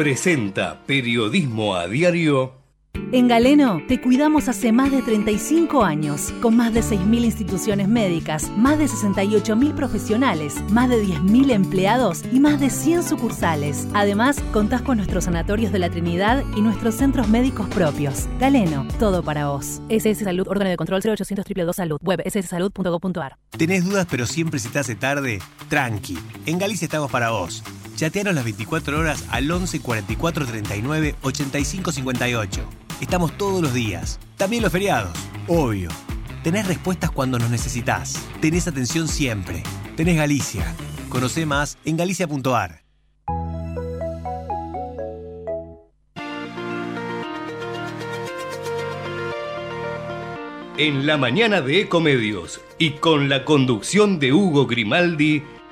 presenta Periodismo a Diario En Galeno te cuidamos hace más de 35 años, con más de 6.000 instituciones médicas, más de 68.000 profesionales, más de 10.000 empleados y más de 100 sucursales. Además, contás con nuestros sanatorios de la Trinidad y nuestros centros médicos propios. Galeno, todo para vos. SS Salud, órgano de control 0800 222 Salud, web sssalud.gov.ar. ¿Tenés dudas pero siempre se te hace tarde? Tranqui, en Galicia estamos para vos. Chateanos las 24 horas al 11 44 39 85 58. Estamos todos los días, también los feriados, obvio. Tenés respuestas cuando nos necesitas. Tenés atención siempre. Tenés Galicia. Conoce más en galicia.ar. En la mañana de Ecomedios y con la conducción de Hugo Grimaldi,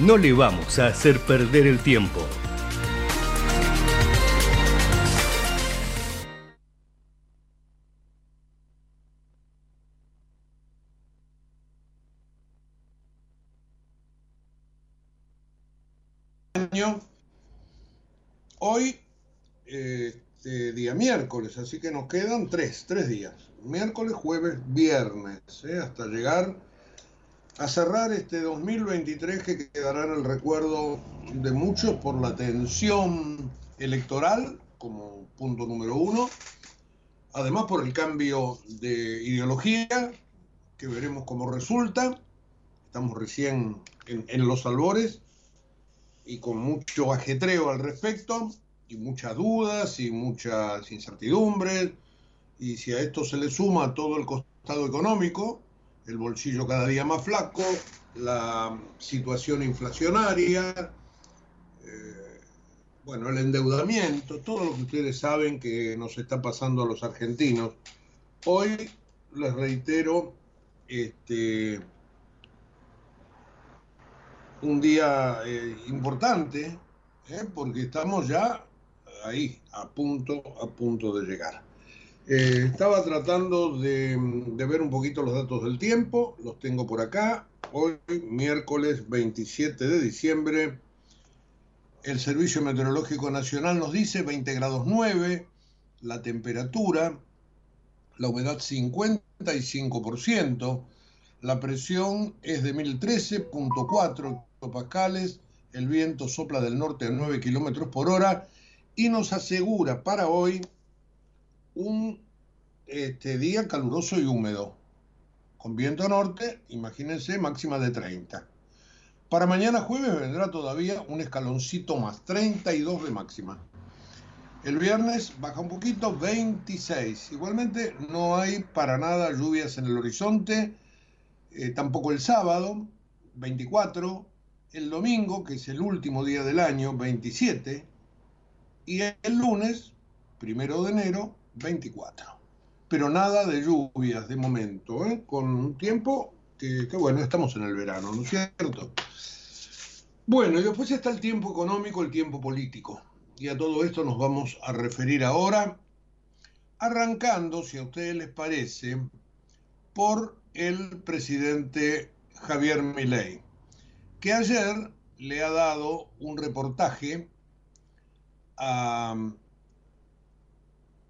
no le vamos a hacer perder el tiempo. Hoy, este, día miércoles, así que nos quedan tres, tres días. Miércoles, jueves, viernes, ¿eh? hasta llegar a cerrar este 2023 que quedará en el recuerdo de muchos por la tensión electoral como punto número uno, además por el cambio de ideología que veremos cómo resulta, estamos recién en, los albores y con mucho ajetreo al respecto y muchas dudas y muchas incertidumbres y si a esto se le suma todo el costado económico, el bolsillo cada día más flaco, la situación inflacionaria, eh, bueno, el endeudamiento, todo lo que ustedes saben que nos está pasando a los argentinos. Hoy les reitero, este, un día eh, importante, eh, porque estamos ya ahí, a punto, a punto de llegar. Eh, estaba tratando de, ver un poquito los datos del tiempo, los tengo por acá. Hoy, miércoles 27 de diciembre, el Servicio Meteorológico Nacional nos dice 20 grados 9, la temperatura, la humedad 55%, la presión es de 1013.4 pascales, el viento sopla del norte a 9 kilómetros por hora y nos asegura para hoy un este, día caluroso y húmedo. Con viento norte, imagínense, máxima de 30. Para mañana jueves vendrá todavía un escaloncito más, 32 de máxima. El viernes baja un poquito, 26. Igualmente no hay para nada lluvias en el horizonte, eh, tampoco el sábado, 24. El domingo, que es el último día del año, 27. Y el lunes, primero de enero, 24. Pero nada de lluvias de momento, ¿eh? con un tiempo que, que, bueno, estamos en el verano, ¿no es cierto? Bueno, y después está el tiempo económico, el tiempo político. Y a todo esto nos vamos a referir ahora, arrancando, si a ustedes les parece, por el presidente Javier Milei, que ayer le ha dado un reportaje a,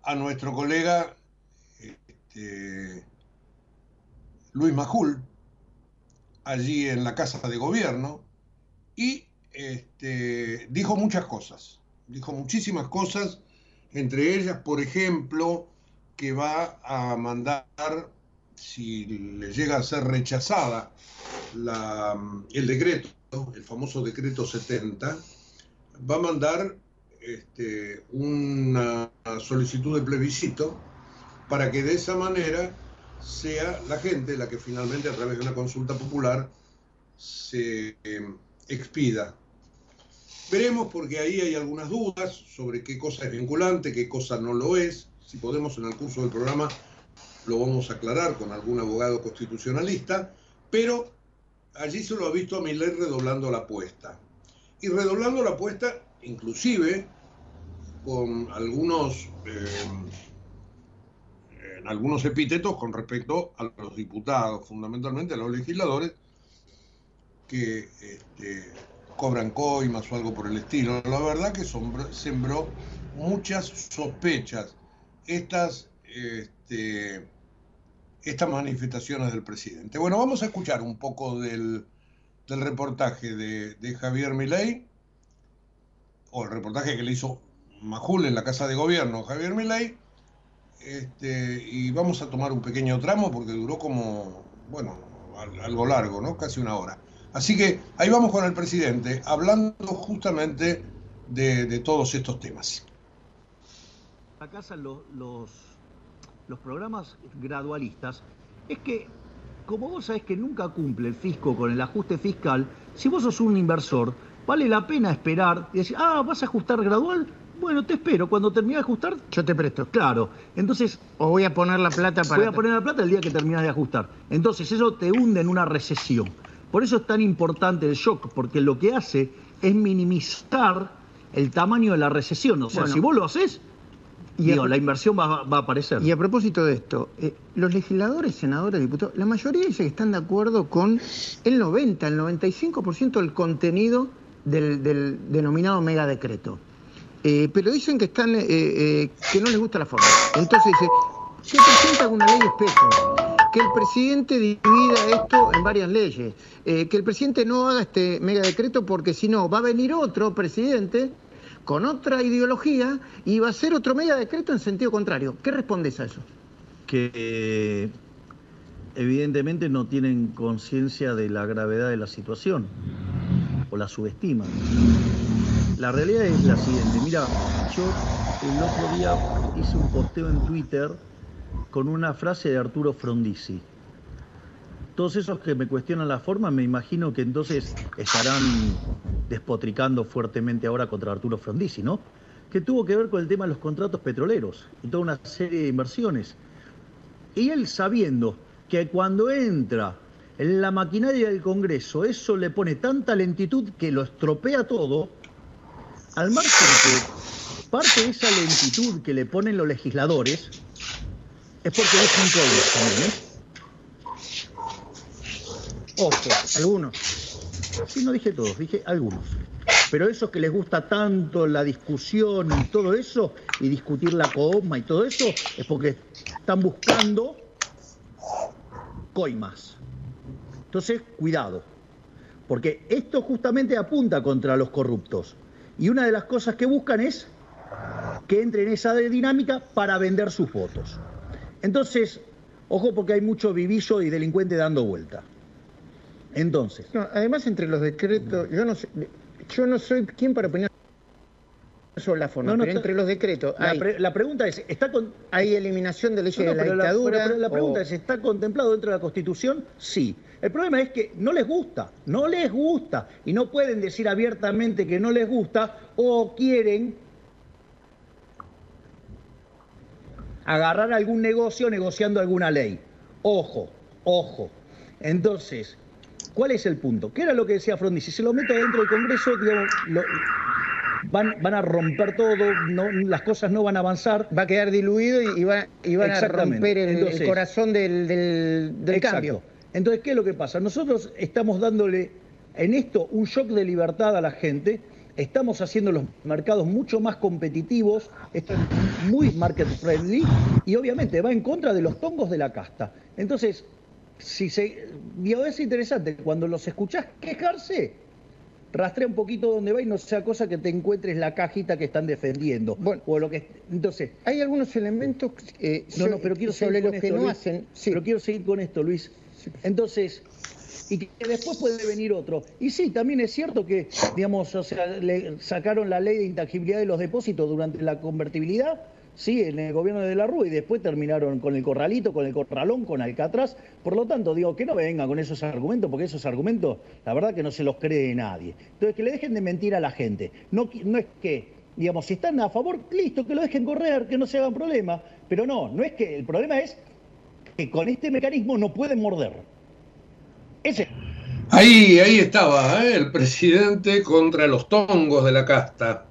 a nuestro colega este, Luis Majul, allí en la Casa de Gobierno, y este, dijo muchas cosas, dijo muchísimas cosas Entre ellas, por ejemplo, que va a mandar, si le llega a ser rechazada el decreto, el famoso decreto 70, va a mandar este, una solicitud de plebiscito para que de esa manera sea la gente la que finalmente a través de una consulta popular se em, expida. Veremos porque ahí hay algunas dudas sobre qué cosa es vinculante, qué cosa no lo es. Si podemos en el curso del programa lo vamos a aclarar con algún abogado constitucionalista, pero allí se lo ha visto a Miller redoblando la apuesta. Y redoblando la apuesta, inclusive con algunos, em, algunos epítetos con respecto a los diputados, fundamentalmente a los legisladores, que este, cobran coimas o algo por el estilo. La verdad que sembró muchas sospechas estas, este, estas manifestaciones del presidente. Bueno, vamos a escuchar un poco del, reportaje de, Javier Milei, o el reportaje que le hizo Majul en la Casa de Gobierno, Javier Milei, este, y vamos a tomar un pequeño tramo porque duró como, bueno, algo largo, ¿no? Casi una hora. Así que ahí vamos con el presidente, hablando justamente de, todos estos temas. La casa los, los, programas gradualistas es que, como vos sabés que nunca cumple el fisco con el ajuste fiscal, si vos sos un inversor, vale la pena esperar y decir, ah, vas a ajustar gradual, bueno, te espero. Cuando termine de ajustar, yo te presto. Claro. Entonces. O voy a poner la plata para. Voy a poner la plata el día que terminas de ajustar. Entonces, eso te hunde en una recesión. Por eso es tan importante el shock, porque lo que hace es minimizar el tamaño de la recesión. O sea, si vos lo haces, la inversión va, a aparecer. Y a propósito de esto, eh, los legisladores, senadores, diputados, la mayoría dice que están de acuerdo con el 90, el 95% del contenido del, denominado megadecreto. Eh, pero dicen que están eh, que no les gusta la forma. Entonces dice, se presenta una ley espejo que el presidente divida esto en varias leyes, eh, que el presidente no haga este mega decreto porque si no va a venir otro presidente con otra ideología y va a hacer otro mega decreto en sentido contrario. ¿Qué respondes a eso? Que eh, evidentemente no tienen conciencia de la gravedad de la situación o la subestiman. La realidad es la siguiente, mira, yo el otro día hice un posteo en Twitter con una frase de Arturo Frondizi. Todos esos que me cuestionan la forma, me imagino que entonces estarán despotricando fuertemente ahora contra Arturo Frondizi, ¿no? Que tuvo que ver con el tema de los contratos petroleros y toda una serie de inversiones. Y él sabiendo que cuando entra en la maquinaria del Congreso, eso le pone tanta lentitud que lo estropea todo, al margen que parte de esa lentitud que le ponen los legisladores, es porque es un también, ¿eh? Ojo, algunos. Sí, no dije todos, dije algunos. Pero esos que les gusta tanto la discusión y todo eso, y discutir la coma y todo eso, es porque están buscando coimas. Entonces, cuidado. Porque esto justamente apunta contra los corruptos. Y una de las cosas que buscan es que entre en esa dinámica para vender sus votos. Entonces, ojo porque hay mucho vivillo y delincuente dando vuelta. Entonces. además, entre los decretos, yo no, sé, yo no soy quien para opinar sobre la forma, pero entre los decretos. La, pregunta es: ¿está con... ¿hay eliminación de leyes de la dictadura? La, la pregunta es: ¿está contemplado dentro de la Constitución? Sí. El problema es que no les gusta, no les gusta, y no pueden decir abiertamente que no les gusta o quieren agarrar algún negocio negociando alguna ley. Ojo, ojo. Entonces, ¿cuál es el punto? ¿Qué era lo que decía Frondi? Si se lo meto dentro del Congreso, van, a romper todo, las cosas no van a avanzar. Va a quedar diluido y, va, van a romper el, corazón del, del, cambio. Entonces, ¿qué es lo que pasa? Nosotros estamos dándole en esto un shock de libertad a la gente estamos haciendo los mercados mucho más competitivos, esto es muy market friendly y obviamente va en contra de los tongos de la casta. Entonces, si se, es interesante, cuando los escuchás quejarse, rastrea un poquito dónde va y no sea cosa que te encuentres la cajita que están defendiendo. Bueno, o lo que entonces hay algunos elementos eh, no, no, pero quiero seguir con esto, no Pero quiero seguir con esto, Luis. Entonces, y que después puede venir otro. Y sí, también es cierto que, digamos, o sea, le sacaron la ley de intangibilidad de los depósitos durante la convertibilidad, sí, en el gobierno de la Rúa y después terminaron con el corralito, con el corralón, con Alcatraz. Por lo tanto, digo, que no vengan con esos argumentos, porque esos argumentos, la verdad que no se los cree nadie. Entonces, que le dejen de mentir a la gente. No, no es que, digamos, si están a favor, listo, que lo dejen correr, que no se hagan problema. Pero no, no es que, el problema es que con este mecanismo no pueden morder. Ese. Ahí, ahí estaba, ¿eh? el presidente contra los tongos de la casta.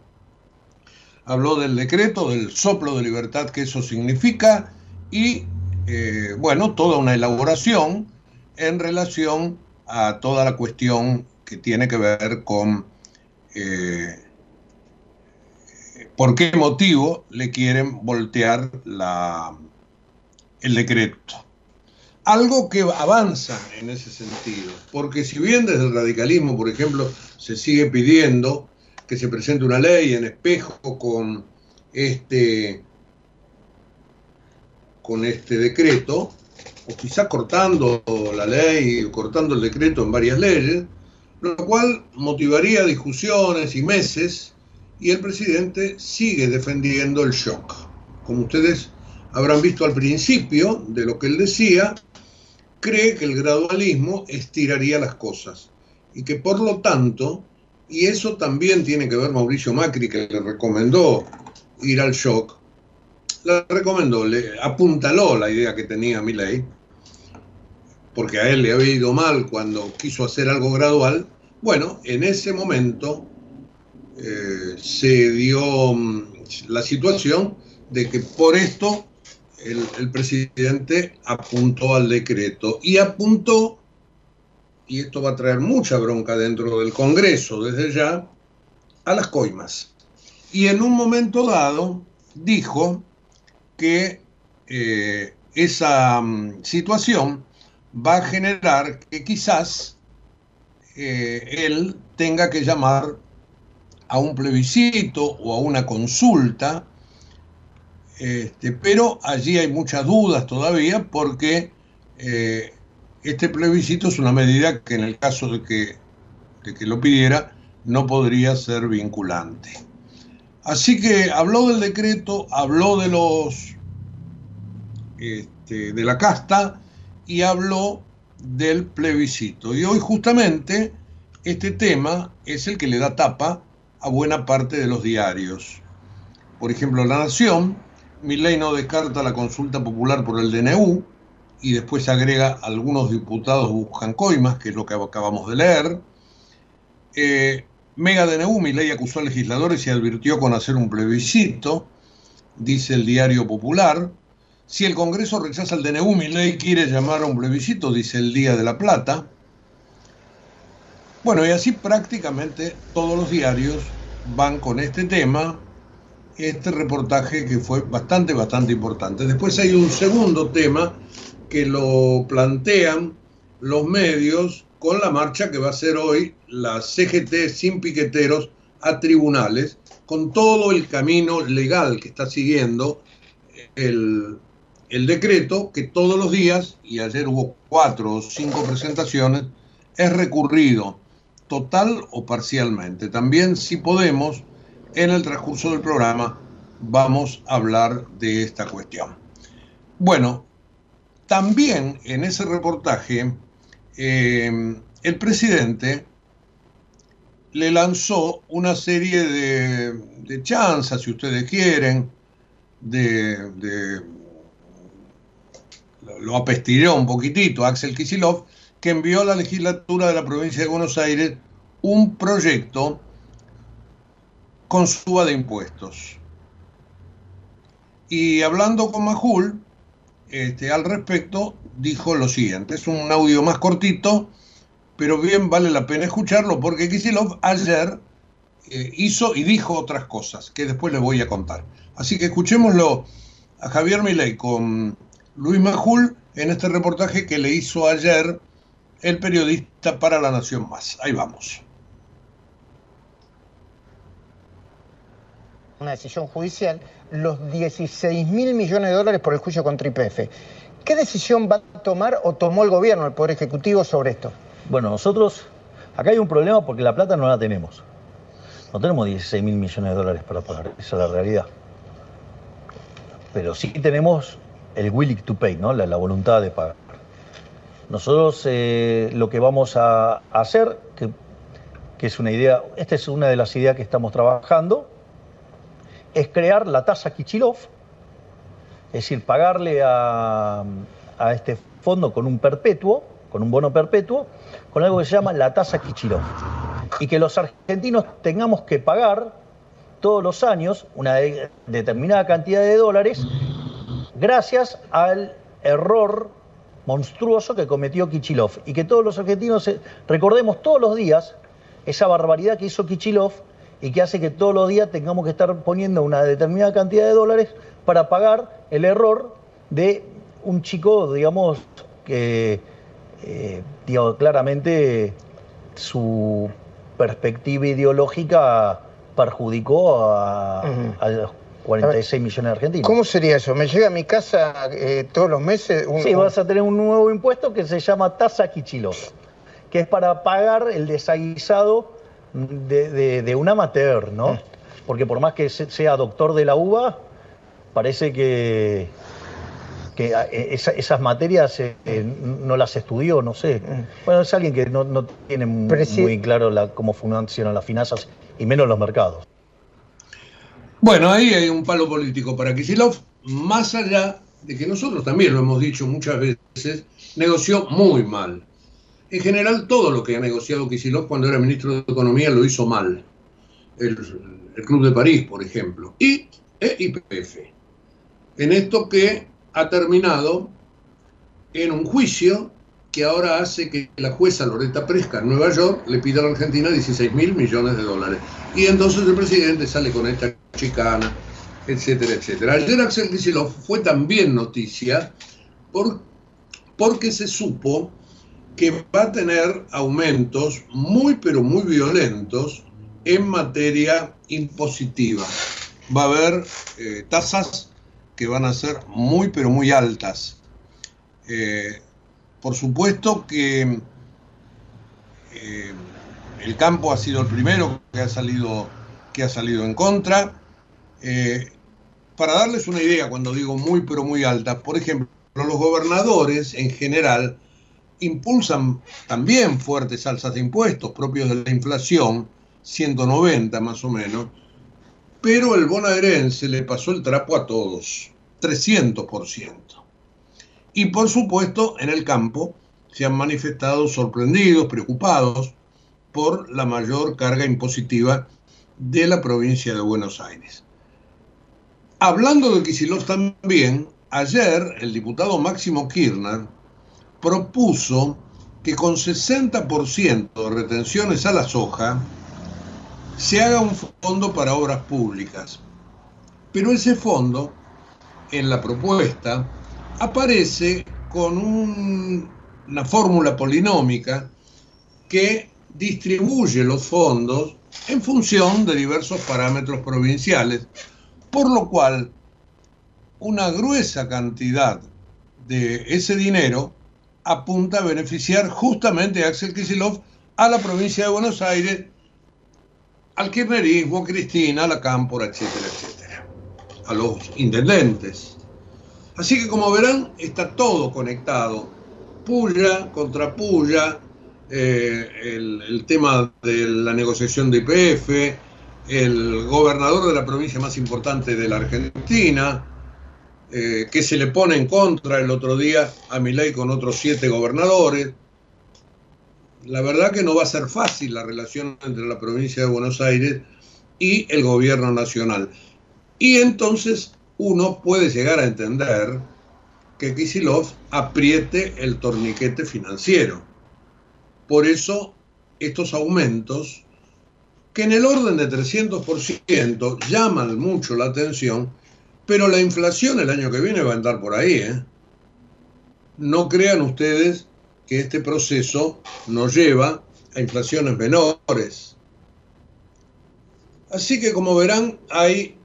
Habló del decreto, del soplo de libertad que eso significa y, eh, bueno, toda una elaboración en relación a toda la cuestión que tiene que ver con eh, por qué motivo le quieren voltear la, el decreto algo que avanza en ese sentido, porque si bien desde el radicalismo, por ejemplo, se sigue pidiendo que se presente una ley en espejo con este con este decreto, o quizás cortando la ley, cortando el decreto en varias leyes, lo cual motivaría discusiones y meses, y el presidente sigue defendiendo el shock. Como ustedes habrán visto al principio de lo que él decía, cree que el gradualismo estiraría las cosas y que por lo tanto, y eso también tiene que ver Mauricio Macri, que le recomendó ir al shock, le recomendó, le apuntaló la idea que tenía Milei, porque a él le había ido mal cuando quiso hacer algo gradual, bueno, en ese momento eh, se dio mm, la situación de que por esto el, presidente apuntó al decreto y apuntó, y esto va a traer mucha bronca dentro del Congreso desde ya, a las coimas. Y en un momento dado dijo que eh, esa mm, situación va a generar que quizás eh, él tenga que llamar a un plebiscito o a una consulta este, pero allí hay muchas dudas todavía porque eh, este plebiscito es una medida que en el caso de que, que lo pidiera no podría ser vinculante. Así que habló del decreto, habló de los este, de la casta y habló del plebiscito. Y hoy justamente este tema es el que le da tapa a buena parte de los diarios. Por ejemplo, La Nación ley no descarta la consulta popular por el DNU y después agrega algunos diputados buscan coimas, que es lo que acabamos de leer. Eh, Mega DNU, ley acusó a legisladores y advirtió con hacer un plebiscito, dice el diario popular. Si el Congreso rechaza el DNU, ley quiere llamar a un plebiscito, dice el Día de la Plata. Bueno, y así prácticamente todos los diarios van con este tema este reportaje que fue bastante, bastante importante. Después hay un segundo tema que lo plantean los medios con la marcha que va a ser hoy la CGT sin piqueteros a tribunales, con todo el camino legal que está siguiendo el, el decreto que todos los días, y ayer hubo cuatro o cinco presentaciones, es recurrido total o parcialmente. También si podemos en el transcurso del programa vamos a hablar de esta cuestión. Bueno, también en ese reportaje eh, el presidente le lanzó una serie de, chanzas, si ustedes quieren, de, de lo apestiró un poquitito Axel Kisilov, que envió a la legislatura de la provincia de Buenos Aires un proyecto con suba de impuestos. Y hablando con Majul este, al respecto, dijo lo siguiente, es un audio más cortito, pero bien vale la pena escucharlo porque Kisilov ayer eh, hizo y dijo otras cosas que después les voy a contar. Así que escuchémoslo a Javier Milei con Luis Majul en este reportaje que le hizo ayer el periodista para La Nación Más. Ahí vamos. Una decisión judicial, los 16 mil millones de dólares por el juicio contra IPF. ¿Qué decisión va a tomar o tomó el gobierno, el Poder Ejecutivo, sobre esto? Bueno, nosotros, acá hay un problema porque la plata no la tenemos. No tenemos 16 mil millones de dólares para pagar, esa es la realidad. Pero sí tenemos el willing to pay, ¿no? la, voluntad de pagar. Nosotros eh, lo que vamos a hacer, que, que es una idea, esta es una de las ideas que estamos trabajando, es crear la tasa Kichilov, es decir, pagarle a, a este fondo con un perpetuo, con un bono perpetuo, con algo que se llama la tasa Kichilov. Y que los argentinos tengamos que pagar todos los años una determinada cantidad de dólares gracias al error monstruoso que cometió Kichilov. Y que todos los argentinos recordemos todos los días esa barbaridad que hizo Kichilov y que hace que todos los días tengamos que estar poniendo una determinada cantidad de dólares para pagar el error de un chico, digamos, que eh, claramente su perspectiva ideológica perjudicó a, los 46 millones de argentinos. ¿Cómo sería eso? ¿Me llega a mi casa eh, todos los meses? sí, vas a tener un nuevo impuesto que se llama tasa Kichilov, que es para pagar el desaguisado de, un amateur, ¿no? Ah. Porque por más que sea doctor de la uva, parece que que eh, esas materias eh, eh, no las estudió, no sé. Mm. Bueno, es alguien que no, tiene muy claro cómo funcionan las finanzas y menos los mercados. Bueno, ahí hay un palo político para Kisilov, más allá de que nosotros también lo hemos dicho muchas veces, negoció muy mal. En general, todo lo que ha negociado Kisilov cuando era ministro de Economía lo hizo mal. El, Club de París, por ejemplo, y e IPF. En esto que ha terminado en un juicio que ahora hace que la jueza Loretta Presca en Nueva York le pida a la Argentina 16 mil millones de dólares. Y entonces el presidente sale con esta chicana, etcétera, etcétera. Ayer Axel Kicillof fue también noticia por, porque se supo que va a tener aumentos muy, pero muy violentos en materia impositiva. Va a haber eh, tasas que van a ser muy, pero muy altas. Eh, por supuesto que eh, el campo ha sido el primero que ha salido, que ha salido en contra. Para darles una idea, cuando digo muy, pero muy altas, por ejemplo, los gobernadores en general impulsan también fuertes alzas de impuestos propios de la inflación, 190 más o menos, pero el bonaerense le pasó el trapo a todos, 300%. Y por supuesto, en el campo se han manifestado sorprendidos, preocupados por la mayor carga impositiva de la provincia de Buenos Aires. Hablando de Kicillof también, ayer el diputado Máximo Kirchner propuso que con 60% de retenciones a la soja, se haga un fondo para obras públicas. Pero ese fondo, en la propuesta, aparece con una fórmula polinómica que distribuye los fondos en función de diversos parámetros provinciales, por lo cual una gruesa cantidad de ese dinero apunta a beneficiar justamente a Axel Kicillof a la provincia de Buenos Aires al kirchnerismo, a Cristina, a la Cámpora, etcétera, etcétera, a los intendentes. Así que como verán, está todo conectado. Puya contra Puya, eh, el, tema de la negociación de IPF, el gobernador de la provincia más importante de la Argentina, eh, que se le pone en contra el otro día a Milei con otros siete gobernadores la verdad que no va a ser fácil la relación entre la provincia de Buenos Aires y el gobierno nacional. Y entonces uno puede llegar a entender que Kisilov apriete el torniquete financiero. Por eso estos aumentos, que en el orden de 300% llaman mucho la atención, pero la inflación el año que viene va a andar por ahí. ¿eh? No crean ustedes que este proceso nos lleva a inflaciones menores. Así que como verán hay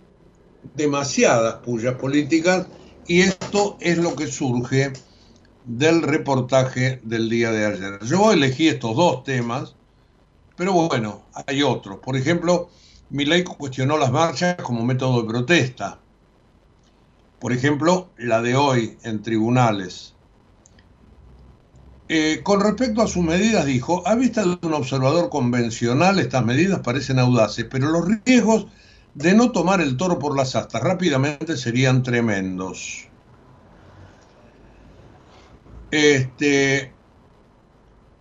demasiadas pullas políticas y esto es lo que surge del reportaje del día de ayer. Yo elegí estos dos temas, pero bueno, hay otros. Por ejemplo, Milei cuestionó las marchas como método de protesta. Por ejemplo, la de hoy en tribunales. Eh, con respecto a sus medidas, dijo, a vista de un observador convencional, estas medidas parecen audaces, pero los riesgos de no tomar el toro por las astas rápidamente serían tremendos. Este,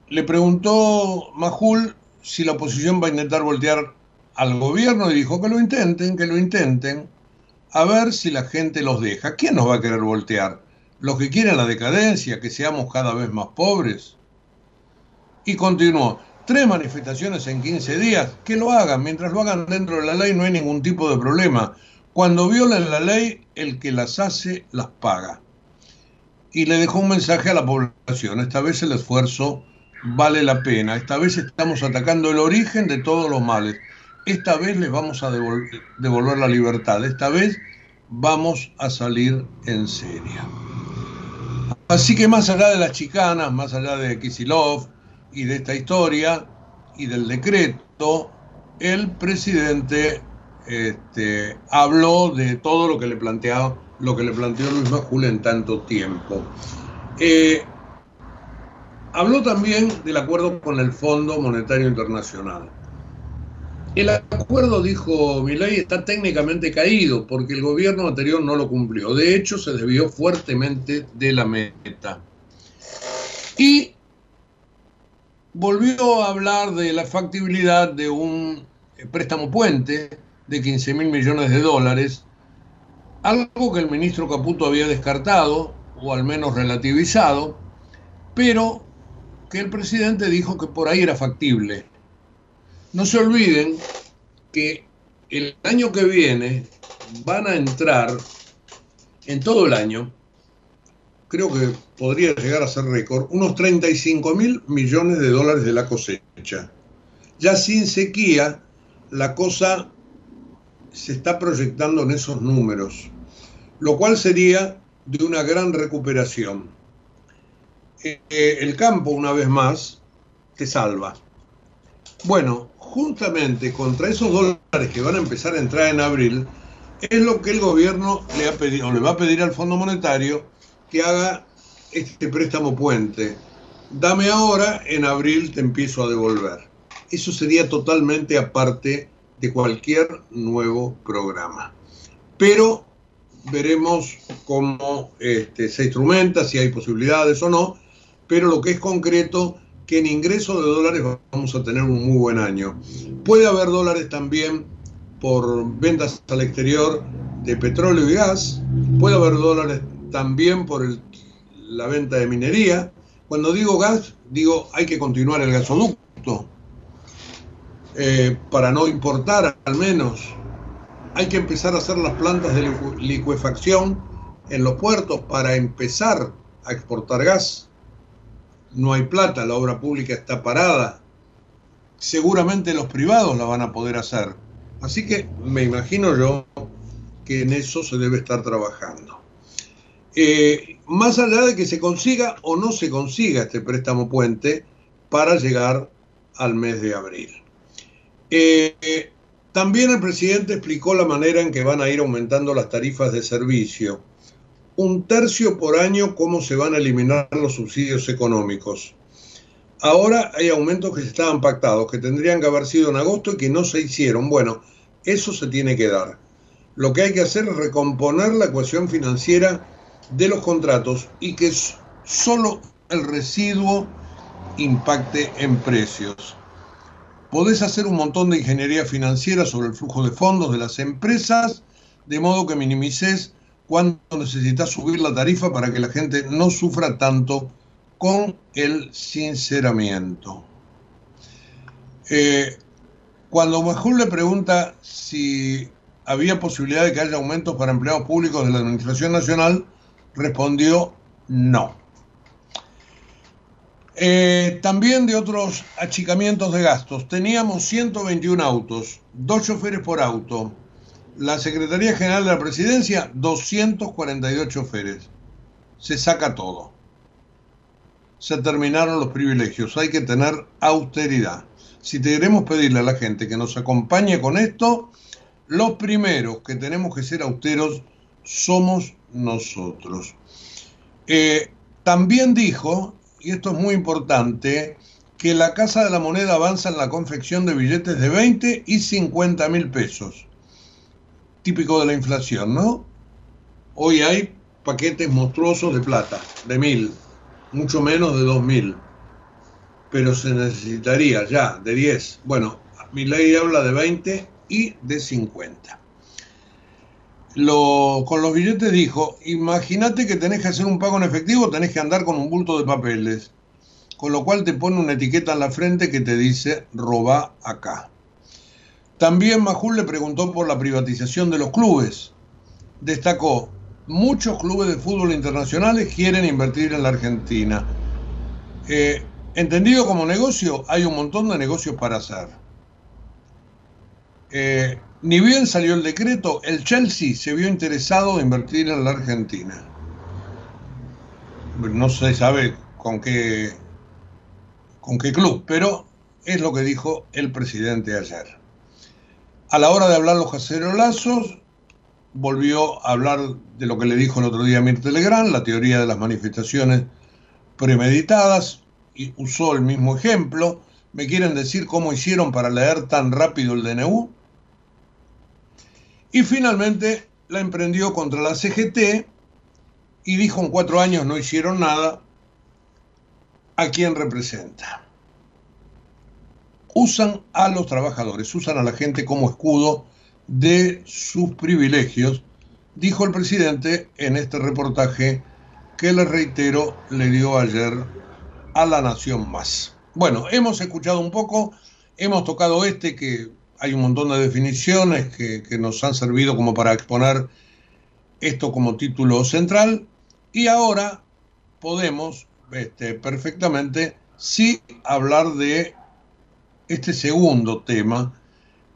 le preguntó Majul si la oposición va a intentar voltear al gobierno y dijo que lo intenten, que lo intenten, a ver si la gente los deja. ¿Quién nos va a querer voltear? ¿Los que quieren la decadencia, que seamos cada vez más pobres? Y continuó, tres manifestaciones en 15 días, que lo hagan, mientras lo hagan dentro de la ley no hay ningún tipo de problema. Cuando violen la ley, el que las hace las paga y le dejó un mensaje a la población. Esta vez el esfuerzo vale la pena. Esta vez estamos atacando el origen de todos los males. Esta vez les vamos a devolver, la libertad. Esta vez vamos a salir en serio. Así que más allá de las chicanas, más allá de Kisilov y de esta historia y del decreto, el presidente este, habló de todo lo que le planteaba lo que le planteó Luis Majul en tanto tiempo. Eh, habló también del acuerdo con el Fondo Monetario Internacional. El acuerdo, dijo Milei, está técnicamente caído porque el gobierno anterior no lo cumplió. De hecho, se desvió fuertemente de la meta. Y volvió a hablar de la factibilidad de un préstamo puente de 15 mil millones de dólares algo que el ministro Caputo había descartado, o al menos relativizado, pero que el presidente dijo que por ahí era factible. No se olviden que el año que viene van a entrar en todo el año, creo que podría llegar a ser récord, unos 35 mil millones de dólares de la cosecha. Ya sin sequía, la cosa se está proyectando en esos números lo cual sería de una gran recuperación. Eh, eh, el campo, una vez más, te salva. Bueno, justamente contra esos dólares que van a empezar a entrar en abril, es lo que el gobierno le, ha pedido, le va a pedir al Fondo Monetario que haga este préstamo puente. Dame ahora, en abril te empiezo a devolver. Eso sería totalmente aparte de cualquier nuevo programa. Pero veremos cómo este, se instrumenta, si hay posibilidades o no, pero lo que es concreto, que en ingreso de dólares vamos a tener un muy buen año. Puede haber dólares también por ventas al exterior de petróleo y gas, puede haber dólares también por la venta de minería. Cuando digo gas, digo hay que continuar el gasoducto eh, para no importar al menos hay que empezar a hacer las plantas de licuefacción en los puertos para empezar a exportar gas. No hay plata, la obra pública está parada. Seguramente los privados la van a poder hacer. Así que me imagino yo que en eso se debe estar trabajando. Eh, más allá de que se consiga o no se consiga este préstamo puente para llegar al mes de abril. Eh, también el presidente explicó la manera en que van a ir aumentando las tarifas de servicio. Un tercio por año cómo se van a eliminar los subsidios económicos. Ahora hay aumentos que estaban pactados, que tendrían que haber sido en agosto y que no se hicieron. Bueno, eso se tiene que dar. Lo que hay que hacer es recomponer la ecuación financiera de los contratos y que solo el residuo impacte en precios podés hacer un montón de ingeniería financiera sobre el flujo de fondos de las empresas, de modo que minimices cuando necesitas subir la tarifa para que la gente no sufra tanto con el sinceramiento. Eh, cuando Majul le pregunta si había posibilidad de que haya aumentos para empleados públicos de la Administración Nacional, respondió no. Eh, también de otros achicamientos de gastos. Teníamos 121 autos, dos choferes por auto, La Secretaría General de la Presidencia, 248 choferes. Se saca todo. Se terminaron los privilegios. Hay que tener austeridad. Si queremos pedirle a la gente que nos acompañe con esto, los primeros que tenemos que ser austeros somos nosotros. Eh, también dijo, y esto es muy importante, que la Casa de la Moneda avanza en la confección de billetes de 20 y 50 mil pesos. Típico de la inflación, ¿no? Hoy hay paquetes monstruosos de plata, de mil, mucho menos de dos mil. Pero se necesitaría ya de 10. Bueno, mi ley habla de 20 y de 50. Lo, con los billetes dijo, imagínate que tenés que hacer un pago en efectivo, tenés que andar con un bulto de papeles, con lo cual te pone una etiqueta en la frente que te dice roba acá. También Majul le preguntó por la privatización de los clubes. Destacó, muchos clubes de fútbol internacionales quieren invertir en la Argentina. Eh, entendido como negocio, hay un montón de negocios para hacer. Eh, ni bien salió el decreto, el Chelsea se vio interesado en invertir en la Argentina. No se sabe con qué, con qué club, pero es lo que dijo el presidente ayer. A la hora de hablar los cacerolazos, volvió a hablar de lo que le dijo el otro día Mir Telegrán, la teoría de las manifestaciones premeditadas, y usó el mismo ejemplo. ¿Me quieren decir cómo hicieron para leer tan rápido el DNU? Y finalmente la emprendió contra la CGT y dijo en cuatro años no hicieron nada. ¿A quién representa? Usan a los trabajadores, usan a la gente como escudo de sus privilegios, dijo el presidente en este reportaje que le reitero le dio ayer a la Nación Más. Bueno, hemos escuchado un poco, hemos tocado este que hay un montón de definiciones que, nos han servido como para exponer esto como título central y ahora podemos este, perfectamente sí hablar de este segundo tema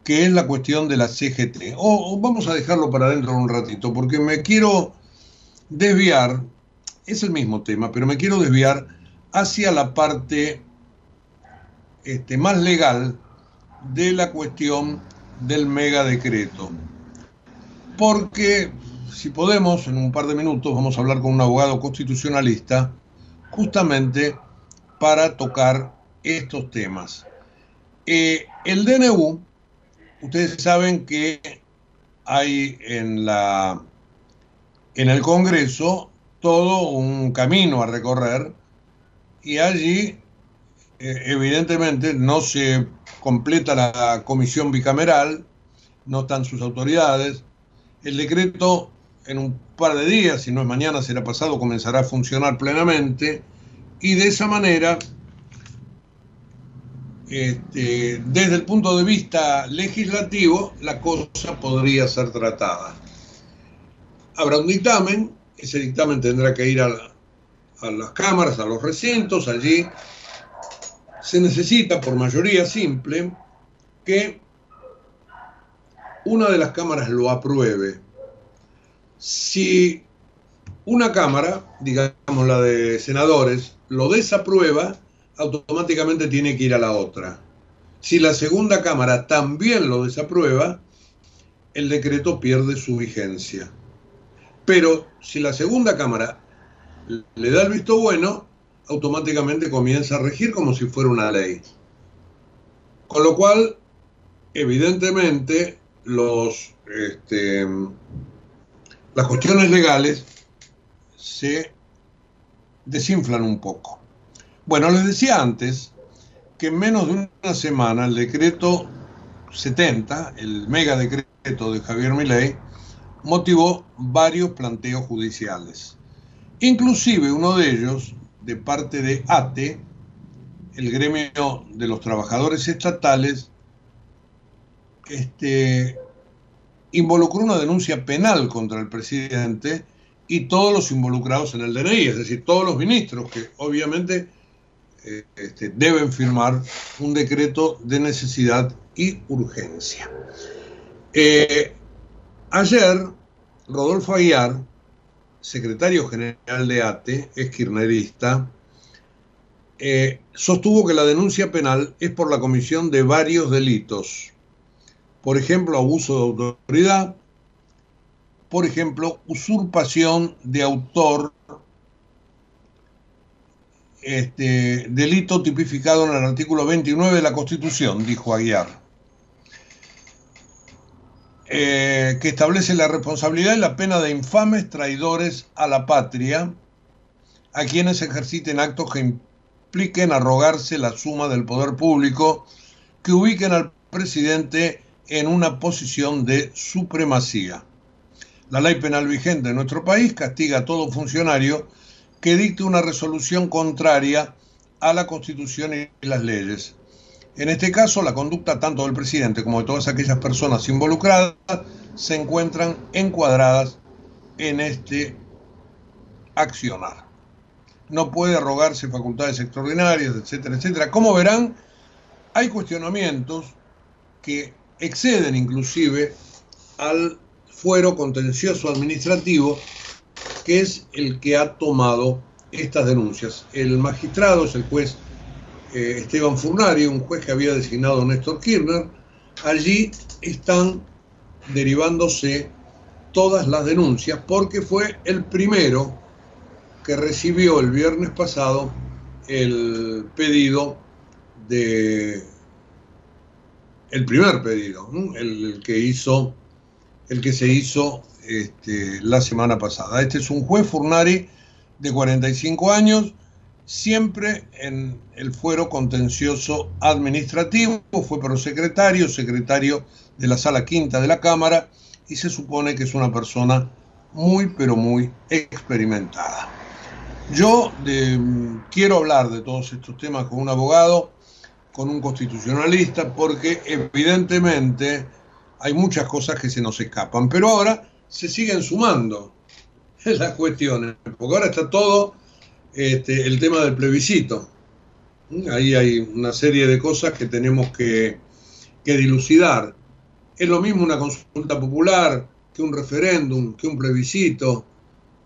que es la cuestión de la CGT. O, vamos a dejarlo para dentro un ratito porque me quiero desviar, es el mismo tema, pero me quiero desviar hacia la parte este, más legal de la cuestión del mega decreto. Porque si podemos, en un par de minutos vamos a hablar con un abogado constitucionalista justamente para tocar estos temas. Eh, el DNU, ustedes saben que hay en, en el Congreso todo un camino a recorrer y allí eh, evidentemente no se completa la comisión bicameral, no están sus autoridades. El decreto en un par de días, si no es mañana, será pasado, comenzará a funcionar plenamente y de esa manera, este, desde el punto de vista legislativo, la cosa podría ser tratada. Habrá un dictamen, ese dictamen tendrá que ir a, a las cámaras, a los recintos, allí se necesita por mayoría simple que una de las cámaras lo apruebe. Si una cámara, digamos la de senadores, lo desaprueba, automáticamente tiene que ir a la otra. Si la segunda cámara también lo desaprueba, el decreto pierde su vigencia. Pero si la segunda cámara le da el visto bueno, automáticamente comienza a regir como si fuera una ley. Con lo cual, evidentemente, los, este, las cuestiones legales se desinflan un poco. Bueno, les decía antes que en menos de una semana el decreto 70, el mega decreto de Javier Milei, motivó varios planteos judiciales. Inclusive uno de ellos de parte de ATE, el gremio de los trabajadores estatales, este, involucró una denuncia penal contra el presidente y todos los involucrados en el DNI, es decir, todos los ministros que obviamente este, deben firmar un decreto de necesidad y urgencia. Eh, Ayer, Rodolfo Aguiar, secretario general de ATE, es kirnerista, eh, sostuvo que la denuncia penal es por la comisión de varios delitos. Por ejemplo, abuso de autoridad, por ejemplo, usurpación de autor, este, delito tipificado en el artículo 29 de la Constitución, dijo Aguiar, eh, que establece la responsabilidad y la pena de infames traidores a la patria, a quienes ejerciten actos que impliquen arrogarse la suma del poder público, que ubiquen al presidente en una posición de supremacía. La ley penal vigente en nuestro país castiga a todo funcionario que dicte una resolución contraria a la Constitución y las leyes. En este caso, la conducta tanto del presidente como de todas aquellas personas involucradas se encuentran encuadradas en este accionar. No puede arrogarse facultades extraordinarias, etcétera, etcétera. Como verán, hay cuestionamientos que exceden inclusive al fuero contencioso administrativo, que es el que ha tomado estas denuncias. El magistrado es el juez eh, Esteban Furnari, un juez que había designado Néstor Kirchner. Allí están derivándose todas las denuncias porque fue el primero que recibió el viernes pasado el pedido de el primer pedido, el que hizo el que se hizo este, la semana pasada. Este es un juez Furnari de 45 años, siempre en el fuero contencioso administrativo, fue prosecretario, secretario de la sala quinta de la Cámara y se supone que es una persona muy, pero muy experimentada. Yo quiero hablar de todos estos temas con un abogado, con un constitucionalista, porque evidentemente hay muchas cosas que se nos escapan, pero ahora se siguen sumando las cuestiones, porque ahora está todo este, el tema del plebiscito. Ahí hay una serie de cosas que tenemos que, que dilucidar. Es lo mismo una consulta popular que un referéndum, que un plebiscito,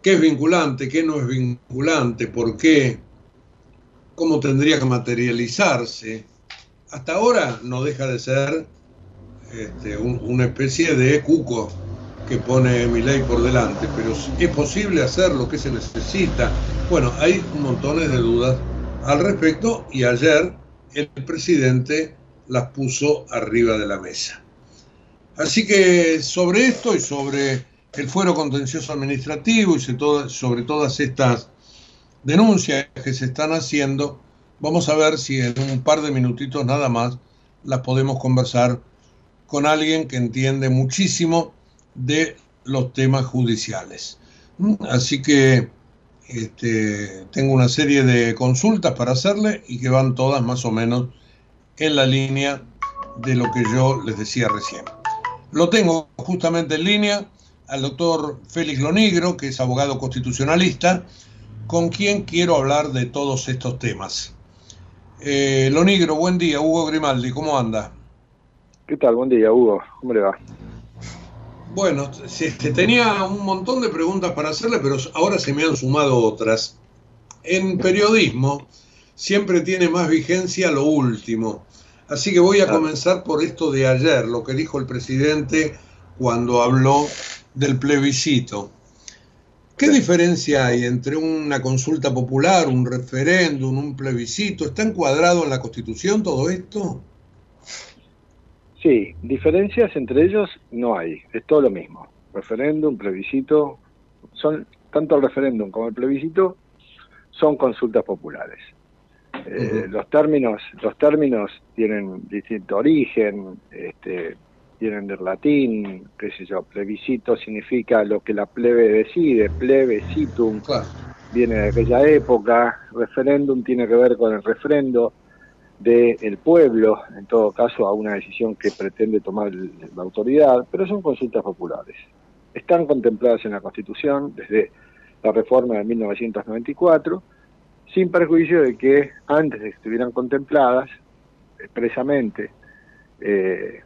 qué es vinculante, qué no es vinculante, por qué, cómo tendría que materializarse. Hasta ahora no deja de ser este, una especie de cuco que pone mi ley por delante, pero es posible hacer lo que se necesita. Bueno, hay montones de dudas al respecto y ayer el presidente las puso arriba de la mesa. Así que sobre esto y sobre el fuero contencioso administrativo y sobre todas estas denuncias que se están haciendo, vamos a ver si en un par de minutitos nada más las podemos conversar con alguien que entiende muchísimo de los temas judiciales. Así que este, tengo una serie de consultas para hacerle y que van todas más o menos en la línea de lo que yo les decía recién. Lo tengo justamente en línea al doctor Félix Lonigro, que es abogado constitucionalista, con quien quiero hablar de todos estos temas. Eh, Lonigro, buen día. Hugo Grimaldi, ¿cómo anda? ¿Qué tal? Buen día, Hugo. ¿Cómo le va? Bueno, tenía un montón de preguntas para hacerle, pero ahora se me han sumado otras. En periodismo siempre tiene más vigencia lo último. Así que voy a comenzar por esto de ayer, lo que dijo el presidente cuando habló del plebiscito. ¿Qué diferencia hay entre una consulta popular, un referéndum, un plebiscito? ¿Está encuadrado en la Constitución todo esto? Sí, diferencias entre ellos no hay, es todo lo mismo. Referéndum, plebiscito, son tanto el referéndum como el plebiscito son consultas populares. Eh, los términos, los términos tienen distinto origen, este, vienen del latín, qué sé yo, plebiscito significa lo que la plebe decide, plebiscitum viene de aquella época, referéndum tiene que ver con el refrendo, del pueblo, en todo caso, a una decisión que pretende tomar la autoridad, pero son consultas populares. Están contempladas en la Constitución desde la reforma de 1994, sin perjuicio de que antes de que estuvieran contempladas, expresamente, eh,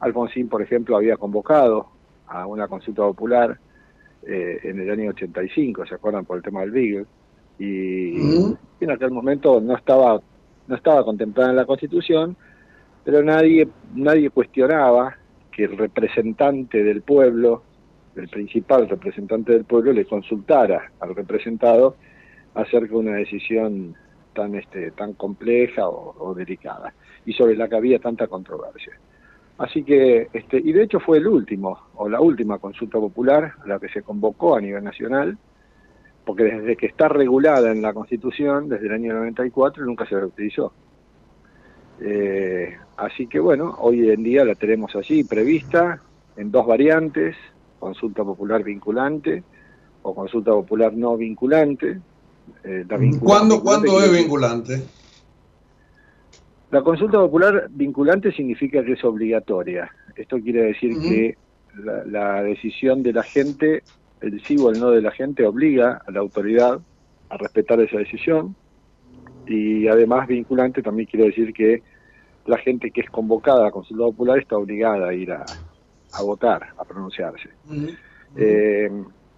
Alfonsín, por ejemplo, había convocado a una consulta popular eh, en el año 85, ¿se acuerdan? Por el tema del Beagle. Y, en aquel momento no estaba, no estaba contemplada en la Constitución, pero nadie, nadie cuestionaba que el representante del pueblo, el principal representante del pueblo, le consultara al representado acerca de una decisión tan este tan compleja o, delicada y sobre la que había tanta controversia. Así que este y de hecho fue el último o la última consulta popular a la que se convocó a nivel nacional, porque desde que está regulada en la Constitución desde el año 94 nunca se utilizó. Eh, así que bueno, hoy en día la tenemos allí prevista en dos variantes, consulta popular vinculante o consulta popular no vinculante, eh, ¿Cuándo, es vinculante? La consulta popular vinculante significa que es obligatoria. Esto quiere decir que la, decisión de la gente, el sí o el no de la gente, obliga a la autoridad a respetar esa decisión. Y además vinculante también quiere decir que la gente que es convocada a consulta popular está obligada a ir a, votar, a pronunciarse. Eh,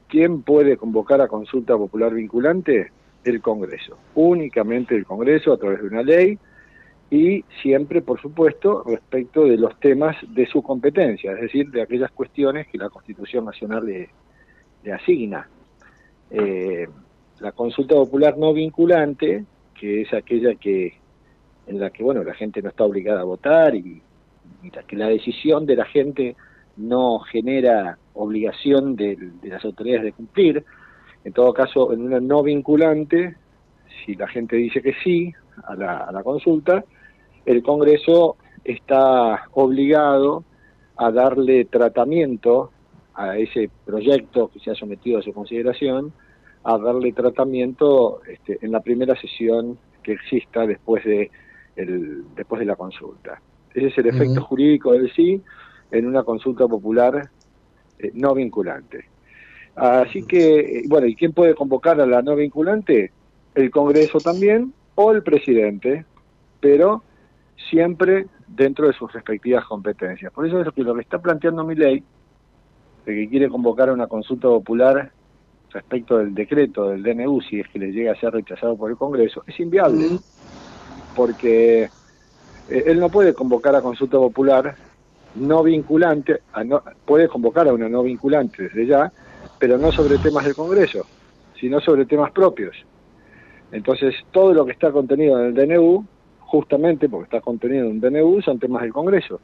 ¿Quién puede convocar a consulta popular vinculante? El Congreso, únicamente el Congreso a través de una ley y siempre, por supuesto, respecto de los temas de su competencia, es decir, de aquellas cuestiones que la Constitución Nacional le, asigna. Eh, la consulta popular no vinculante, que es aquella que en la que bueno la gente no está obligada a votar y, y que la decisión de la gente no genera obligación de, las autoridades de cumplir. En todo caso, en una no vinculante, si la gente dice que sí a la, consulta, el Congreso está obligado a darle tratamiento a ese proyecto que se ha sometido a su consideración, a darle tratamiento este, en la primera sesión que exista después de, el, después de la consulta. Ese es el efecto jurídico del sí en una consulta popular eh, no vinculante. Así que, eh, bueno, ¿y quién puede convocar a la no vinculante? El Congreso también o el presidente, pero siempre dentro de sus respectivas competencias. Por eso es que lo que está planteando mi ley, de que quiere convocar a una consulta popular respecto del decreto del DNU, si es que le llega a ser rechazado por el Congreso, es inviable, porque eh, él no puede convocar a consulta popular no vinculante, puede convocar a una no vinculante desde ya, pero no sobre temas del Congreso, sino sobre temas propios. Entonces, todo lo que está contenido en el DNU, justamente porque está contenido en un DNU, son temas del Congreso.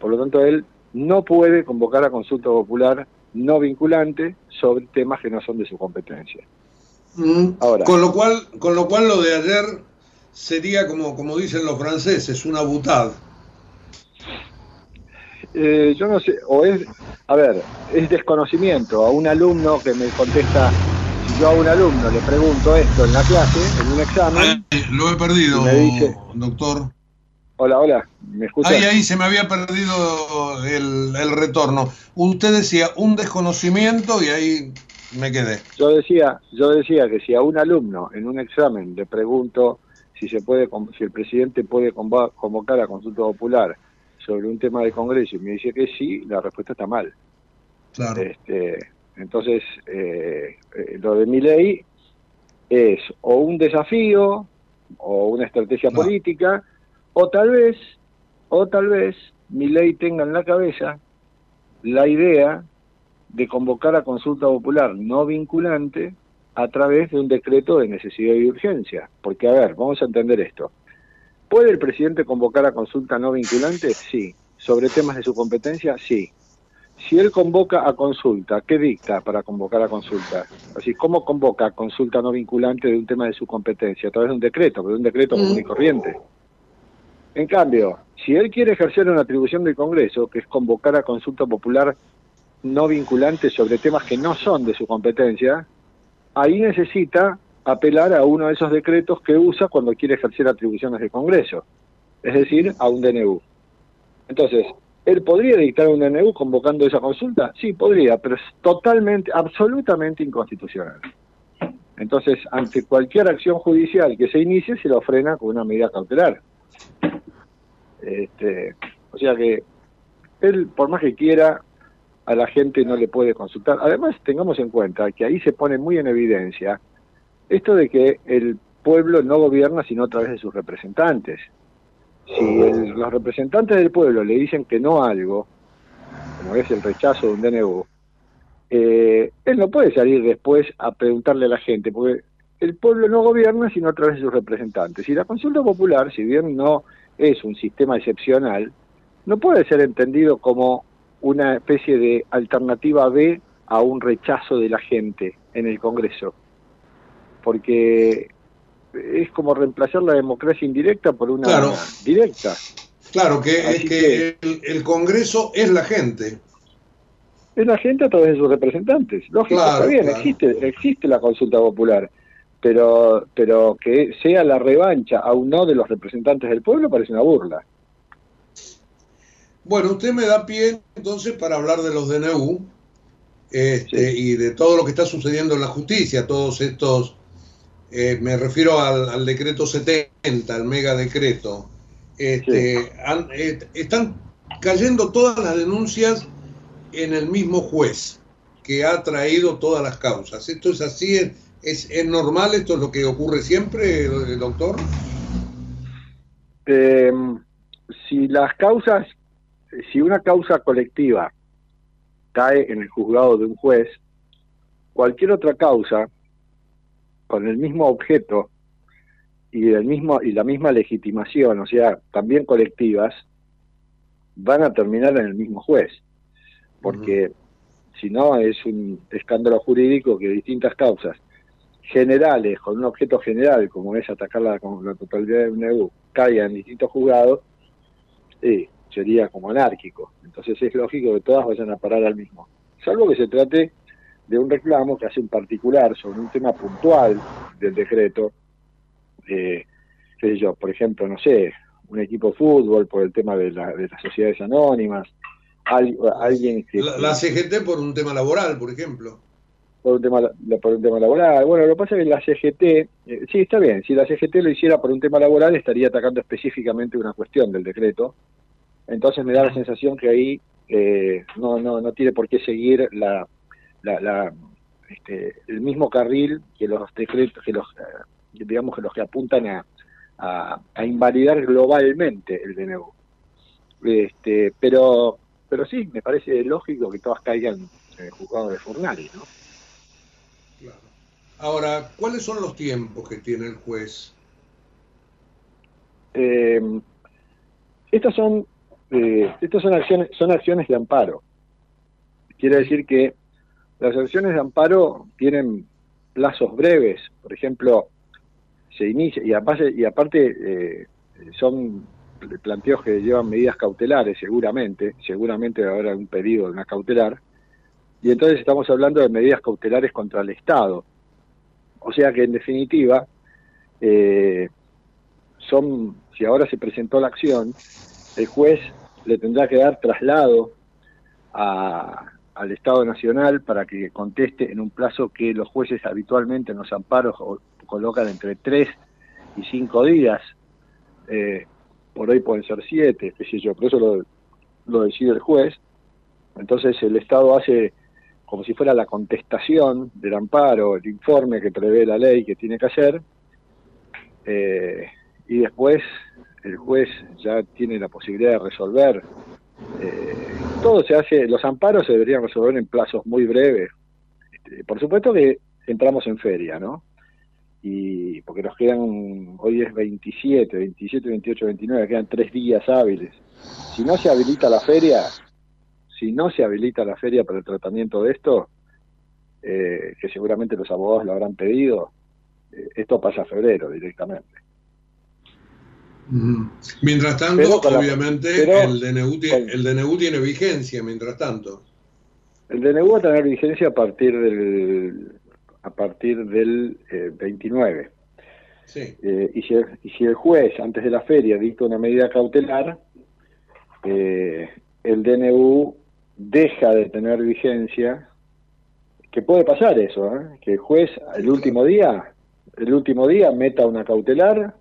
Por lo tanto, él no puede convocar a consulta popular no vinculante sobre temas que no son de su competencia. Mm. Ahora, con lo cual, con lo cual lo de ayer sería como, como dicen los franceses, una butad. Eh, yo no sé, o es, a ver, es desconocimiento. A un alumno que me contesta, si yo a un alumno le pregunto esto en la clase, en un examen. lo he perdido, doctor. Hola, hola, ¿me escucha? Ahí, ahí se me había perdido el, el retorno. Usted decía un desconocimiento y ahí me quedé. Yo decía, yo decía que si a un alumno en un examen le pregunto si se puede, si el presidente puede convocar a consulta popular sobre un tema de Congreso y me dice que sí, la respuesta está mal. Claro. Este, entonces, eh, eh, lo de mi ley es o un desafío o una estrategia política, o tal vez, o tal vez mi ley tenga en la cabeza la idea de convocar a consulta popular no vinculante a través de un decreto de necesidad y urgencia. Porque, a ver, vamos a entender esto. ¿Puede el presidente convocar a consulta no vinculante? Sí. ¿Sobre temas de su competencia? Sí. Si él convoca a consulta, ¿qué dicta para convocar a consulta? Así, ¿cómo convoca a consulta no vinculante de un tema de su competencia? A través de un decreto, de un decreto común y corriente. En cambio, si él quiere ejercer una atribución del Congreso, que es convocar a consulta popular no vinculante sobre temas que no son de su competencia, ahí necesita apelar a uno de esos decretos que usa cuando quiere ejercer atribuciones de Congreso, es decir, a un DNU. Entonces, ¿él podría dictar un DNU convocando esa consulta? Sí, podría, pero es totalmente, absolutamente inconstitucional. Entonces, ante cualquier acción judicial que se inicie, se lo frena con una medida cautelar. Este, o sea que él, por más que quiera, a la gente no le puede consultar. Además, tengamos en cuenta que ahí se pone muy en evidencia esto de que el pueblo no gobierna sino a través de sus representantes. Si los representantes del pueblo le dicen que no algo, como es el rechazo de un DNU, eh, él no puede salir después a preguntarle a la gente, porque el pueblo no gobierna sino a través de sus representantes. Y la consulta popular, si bien no es un sistema excepcional, no puede ser entendido como una especie de alternativa B a un rechazo de la gente en el Congreso. Porque es como reemplazar la democracia indirecta por una directa. Claro, que, es que, el, Congreso es la gente. Es la gente a través de sus representantes. Lógico, está bien, existe, existe la consulta popular, pero, pero que sea la revancha a uno de los representantes del pueblo parece una burla. Bueno, usted me da pie entonces para hablar de los DNU este, y de todo lo que está sucediendo en la justicia, todos estos, eh, me refiero al, decreto 70, al mega decreto. Este, eh, están cayendo todas las denuncias en el mismo juez que ha traído todas las causas. ¿Esto es así? ¿Es, es normal? ¿Esto es lo que ocurre siempre, doctor? Eh, si las causas si una causa colectiva cae en el juzgado de un juez, cualquier otra causa con el mismo objeto y el mismo y la misma legitimación, o sea, también colectivas, van a terminar en el mismo juez, porque si no es un escándalo jurídico que distintas causas generales con un objeto general como es atacar la, la totalidad de un EU caigan distintos juzgados, y sería como anárquico. Entonces es lógico que todas vayan a parar al mismo. Salvo que se trate de un reclamo que hace un particular sobre un tema puntual del decreto, eh, qué sé yo, por ejemplo, no sé, un equipo de fútbol por el tema de, las sociedades anónimas, alguien. La, CGT por un tema laboral, por ejemplo. Por un, tema, por un tema laboral. Bueno, lo que pasa es que la CGT, eh, sí, está bien, si la CGT lo hiciera por un tema laboral estaría atacando específicamente una cuestión del decreto, entonces me da la sensación que ahí eh, no, no, no tiene por qué seguir la, la, este, el mismo carril que los decretos, que los, eh, digamos que los que apuntan a, a, invalidar globalmente el DNU. Este, pero, pero sí, me parece lógico que todas caigan en el juzgado de Furnari, ¿no? Ahora, ¿cuáles son los tiempos que tiene el juez? Eh, estas son eh, estas son acciones, son acciones de amparo. Quiere decir que las acciones de amparo tienen plazos breves, por ejemplo, se inicia, y aparte, y aparte eh, son planteos que llevan medidas cautelares, seguramente, seguramente va haber un pedido de una cautelar, y entonces estamos hablando de medidas cautelares contra el Estado. O sea que en definitiva, eh, son, si ahora se presentó la acción, el juez le tendrá que dar traslado al Estado Nacional para que conteste en un plazo que los jueces habitualmente en los amparos colocan entre tres y cinco días, eh, por hoy pueden ser siete, qué sé yo, por eso lo decide el juez. Entonces el Estado hace como si fuera la contestación del amparo, el informe que prevé la ley que tiene que hacer, eh, y después el juez ya tiene la posibilidad de resolver. Eh, todo se hace, los amparos se deberían resolver en plazos muy breves. Este, por supuesto que entramos en feria, ¿no? Y porque nos quedan, hoy es 27, 27, 28, 29, quedan tres días hábiles. Si no se habilita la feria, si no se habilita la feria para el tratamiento de esto, eh, que seguramente los abogados lo habrán pedido, eh, esto pasa a febrero directamente. Mientras tanto, obviamente, el, DNU, el DNU tiene vigencia, mientras tanto. El DNU va a tener vigencia a partir del a partir del 29. Eh, eh, y, si el, y, si el, juez, antes de la feria, dicta una medida cautelar, eh, el DNU deja de tener vigencia, que puede pasar eso, que el juez el último día, el último día meta una cautelar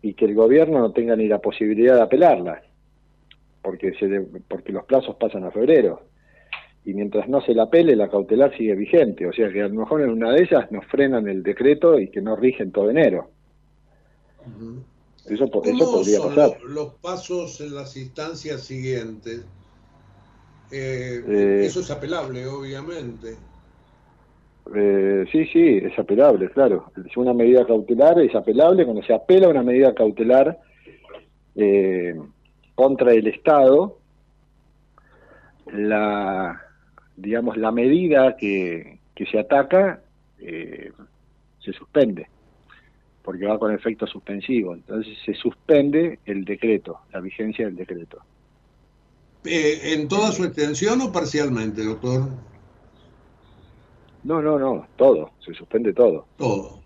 y que el gobierno no tenga ni la posibilidad de apelarla, porque, se porque los plazos pasan a febrero. y mientras no se la apele, la cautelar sigue vigente. O sea que a lo mejor en una de ellas nos frenan el decreto y que no rigen todo enero. Eso, eso podría pasar. Los, pasos en las instancias siguientes. Eh, eh, eso es apelable, obviamente. Eh, sí, sí, es apelable, claro. Es una medida cautelar, es apelable. Cuando se apela una medida cautelar contra el Estado, la, digamos, la medida que, que se ataca se suspende porque va con efecto suspensivo. Entonces se suspende el decreto, la vigencia del decreto. Eh, ¿En toda su extensión o parcialmente, doctor? No, no, no, todo, se suspende todo. Todo.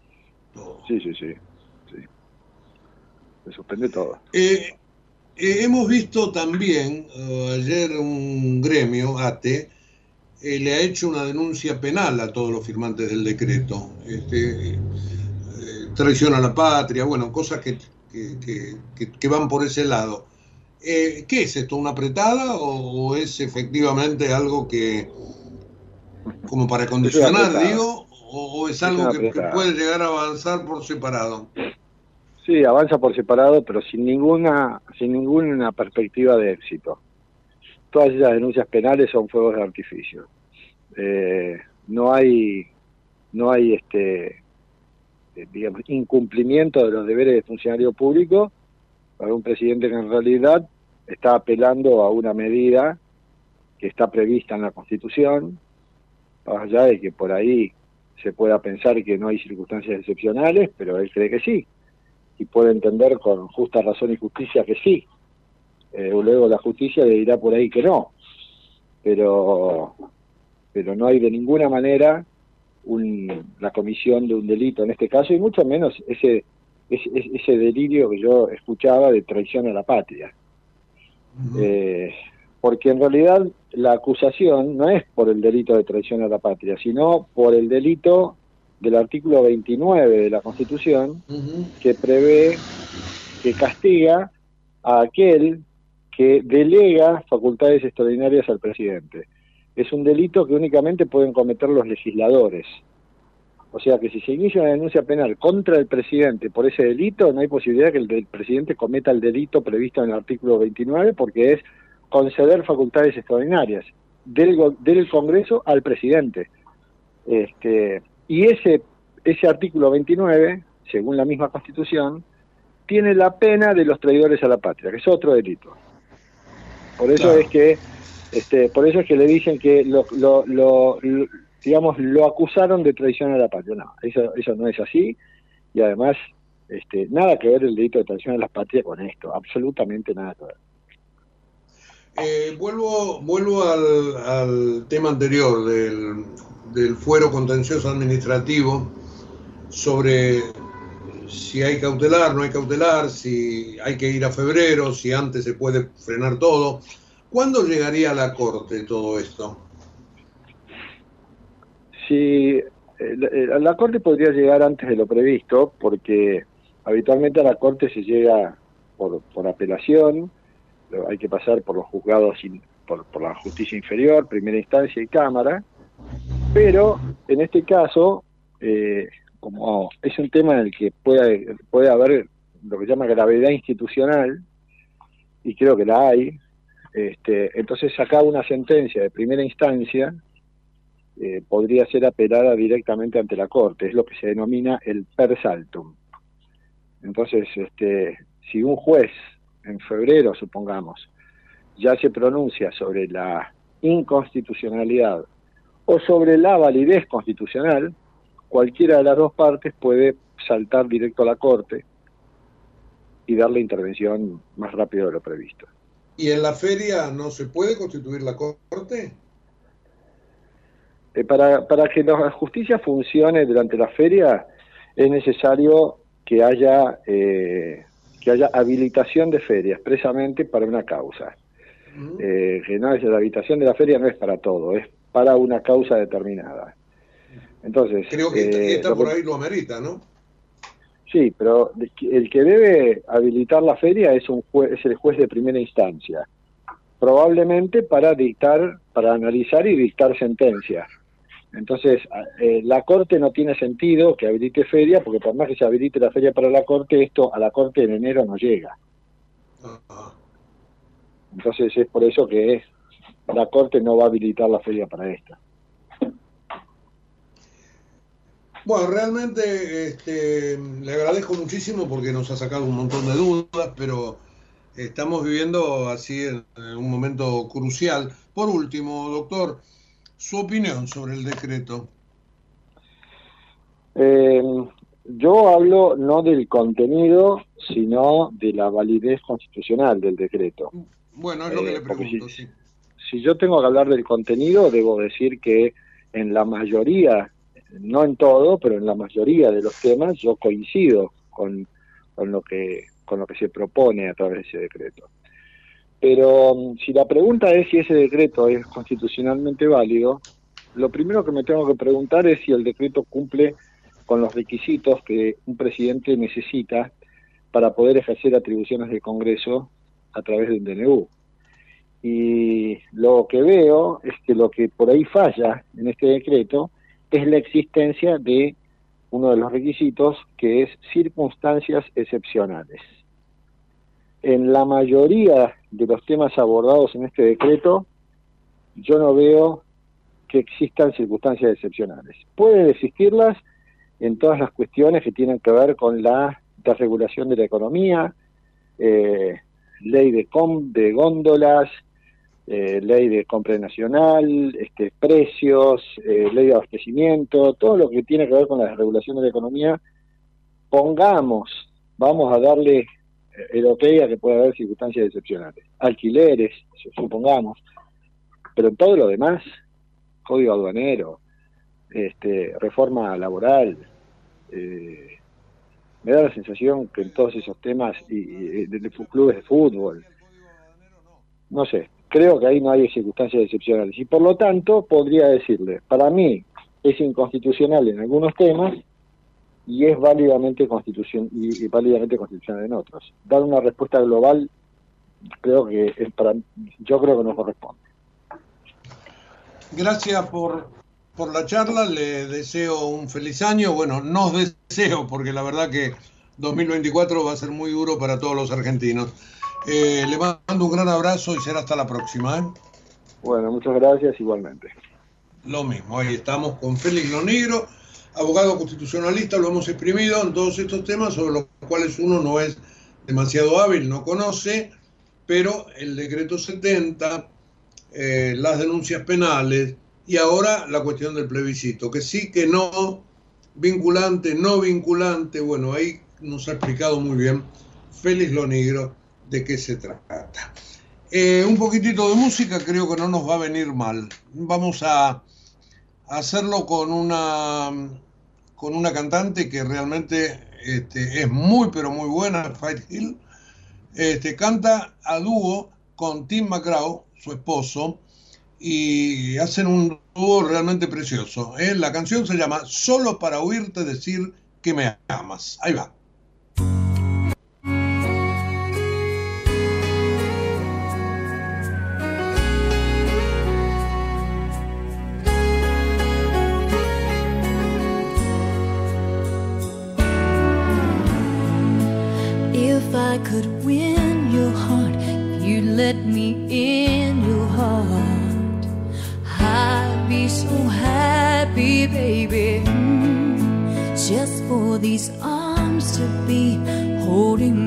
Sí, sí, sí, Se suspende todo. Eh, eh, hemos visto también, ayer un gremio, ATE, le ha hecho una denuncia penal a todos los firmantes del decreto. Este, traición a la patria, bueno, cosas que, que, van por ese lado. Eh, ¿Qué es esto? ¿Una apretada o, es efectivamente algo que, como para condicionar, digo, o, es algo que, puede llegar a avanzar por separado? Sí, avanza por separado, pero sin ninguna, sin ninguna perspectiva de éxito. Todas esas denuncias penales son fuegos de artificio. Eh, no hay, no hay este, eh, digamos, incumplimiento de los deberes de funcionario público para un presidente que en realidad está apelando a una medida que está prevista en la Constitución, allá de que por ahí se pueda pensar que no hay circunstancias excepcionales, pero él cree que sí, y puede entender con justa razón y justicia que sí. Eh, luego la justicia le dirá por ahí que no, pero, pero no hay de ninguna manera la comisión de un delito en este caso y mucho menos ese, ese, delirio que yo escuchaba de traición a la patria. Eh, porque en realidad la acusación no es por el delito de traición a la patria, sino por el delito del artículo 29 de la Constitución que prevé, que castiga a aquel que delega facultades extraordinarias al presidente. Es un delito que únicamente pueden cometer los legisladores. O sea que si se inicia una denuncia penal contra el presidente por ese delito, no hay posibilidad que el, presidente cometa el delito previsto en el artículo 29 porque es conceder facultades extraordinarias del, del Congreso al presidente. Este, y ese, ese artículo 29, según la misma Constitución, tiene la pena de los traidores a la patria, que es otro delito. Por eso es que este, por eso es que le dicen que lo, lo, digamos, lo acusaron de traición a la patria. No, eso, eso no es así. Y además, este, nada que ver el delito de traición a la patria con esto. Absolutamente nada que ver. Eh, vuelvo vuelvo al, al tema anterior del, del fuero contencioso administrativo sobre si hay cautelar, no hay cautelar, si hay que ir a febrero, si antes se puede frenar todo. ¿Cuándo llegaría a la Corte todo esto? Sí, eh, eh, la Corte podría llegar antes de lo previsto, porque habitualmente a la Corte se llega por, por apelación, hay que pasar por los juzgados, por, por la justicia inferior, primera instancia y Cámara, pero en este caso, eh, como es un tema en el que puede, puede haber lo que se llama gravedad institucional, y creo que la hay, este, entonces, sacar una sentencia de primera instancia eh, podría ser apelada directamente ante la Corte, es lo que se denomina el per saltum. Entonces, este, si un juez en febrero, supongamos, ya se pronuncia sobre la inconstitucionalidad o sobre la validez constitucional, cualquiera de las dos partes puede saltar directo a la Corte y darle intervención más rápido de lo previsto. ¿Y en la feria no se puede constituir la Corte? Eh, para, para que la justicia funcione durante la feria es necesario que haya, eh, que haya habilitación de feria expresamente para una causa. Eh, que no es la habilitación de la feria no es para todo, es para una causa determinada. Entonces, creo que está por ahí lo amerita, ¿no? Sí, pero el que debe habilitar la feria es, un es el juez de primera instancia. probablemente para dictar, para analizar y dictar sentencias. Entonces, eh, la Corte no tiene sentido que habilite feria, porque por más que se habilite la feria para la Corte, esto a la Corte en enero no llega. Entonces es por eso que la Corte no va a habilitar la feria para esta. Bueno, realmente este, le agradezco muchísimo porque nos ha sacado un montón de dudas, pero estamos viviendo así en, un momento crucial. Por último, doctor, su opinión sobre el decreto. Eh, yo hablo no del contenido, sino de la validez constitucional del decreto. Bueno, es lo que le eh, pregunto, si, si yo tengo que hablar del contenido, debo decir que en la mayoría, no en todo, pero en la mayoría de los temas yo coincido con, con lo que con lo que se propone a través de ese decreto. Pero mm, si la pregunta es si ese decreto es constitucionalmente válido, lo primero que me tengo que preguntar es si el decreto cumple con los requisitos que un presidente necesita para poder ejercer atribuciones del Congreso a través de un DNU. Y lo que veo es que lo que por ahí falla en este decreto es la existencia de uno de los requisitos que es circunstancias excepcionales. En la mayoría de los temas abordados en este decreto, yo no veo que existan circunstancias excepcionales. Pueden existirlas en todas las cuestiones que tienen que ver con la desregulación de la economía, eh, ley de, com de góndolas, eh, ley de compra nacional, este, precios, eh, ley de abastecimiento, todo lo que tiene que ver con la regulación de la economía, pongamos, vamos a darle eh, el ok a que pueda haber circunstancias excepcionales. Alquileres, supongamos, pero en todo lo demás, código aduanero, este, reforma laboral, me da la sensación que en todos esos temas, y, y de clubes de fútbol, no sé, creo que ahí no hay circunstancias excepcionales. Y por lo tanto, podría decirle, para mí es inconstitucional en algunos temas y es válidamente, constitución, y, válidamente constitucional en otros. Dar una respuesta global, creo que es para, yo creo que no corresponde. Gracias por, por la charla, le deseo un feliz año. Bueno, nos deseo, porque la verdad que 2024 va a ser muy duro para todos los argentinos. Eh, le mando un gran abrazo y será hasta la próxima. ¿eh? Bueno, muchas gracias igualmente. Lo mismo, ahí estamos con Félix Lonegro, abogado constitucionalista, lo hemos exprimido en todos estos temas sobre los cuales uno no es demasiado hábil, no conoce, pero el decreto 70, eh, las denuncias penales y ahora la cuestión del plebiscito, que sí, que no, vinculante, no vinculante, bueno, ahí nos ha explicado muy bien Félix Lonegro de qué se trata. Eh, un poquitito de música creo que no nos va a venir mal. Vamos a hacerlo con una, con una cantante que realmente este, es muy, pero muy buena, Fight Hill. Este, canta a dúo con Tim McGraw, su esposo, y hacen un dúo realmente precioso. ¿eh? La canción se llama Solo para oírte decir que me amas. Ahí va.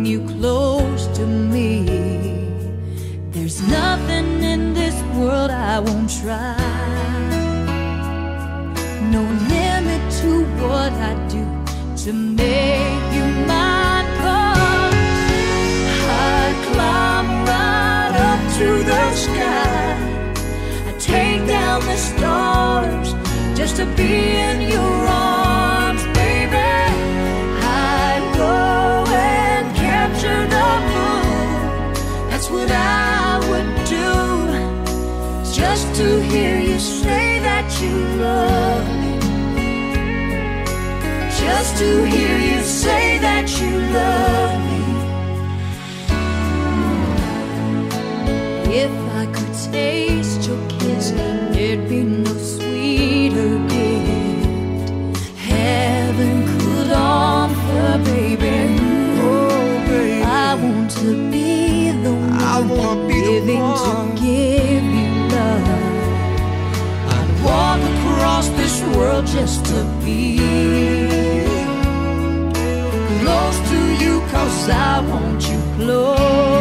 you close to me. There's nothing in this world I won't try. No limit to what I do to make you mine. Cause I'd climb right up to the sky. I take down the stars just to be in your arms. what I would do just to hear you say that you love me. Just to hear you say that you love me. If I could taste your kiss, there'd be no. I wanna be the one. to give you love. I'd walk across this world just to be close to you, cause I want you close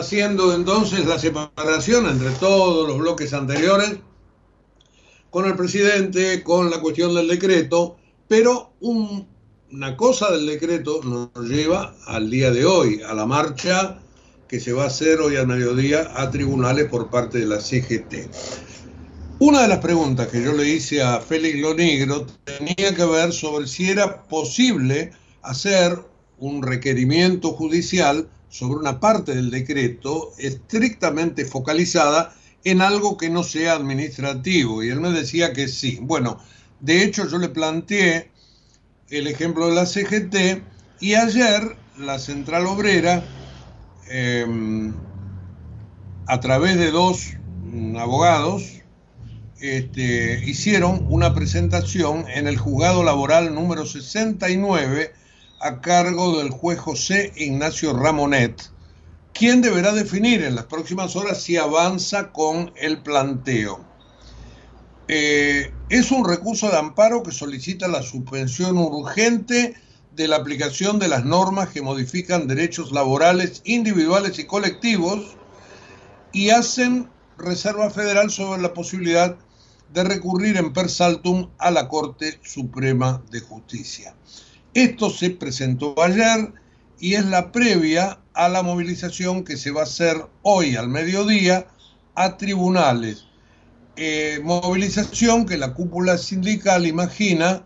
haciendo entonces la separación entre todos los bloques anteriores, con el presidente, con la cuestión del decreto, pero un- una cosa del decreto nos lleva al día de hoy, a la marcha que se va a hacer hoy al mediodía a tribunales por parte de la CGT. Una de las preguntas que yo le hice a Félix Lonigro tenía que ver sobre si era posible hacer un requerimiento judicial sobre una parte del decreto estrictamente focalizada en algo que no sea administrativo. Y él me decía que sí. Bueno, de hecho yo le planteé el ejemplo de la CGT y ayer la Central Obrera, eh, a través de dos mm, abogados, este, hicieron una presentación en el juzgado laboral número 69 a cargo del juez José Ignacio Ramonet, quien deberá definir en las próximas horas si avanza con el planteo. Eh, es un recurso de amparo que solicita la suspensión urgente de la aplicación de las normas que modifican derechos laborales individuales y colectivos y hacen reserva federal sobre la posibilidad de recurrir en per saltum a la Corte Suprema de Justicia. Esto se presentó ayer y es la previa a la movilización que se va a hacer hoy al mediodía a tribunales. Eh, movilización que la cúpula sindical imagina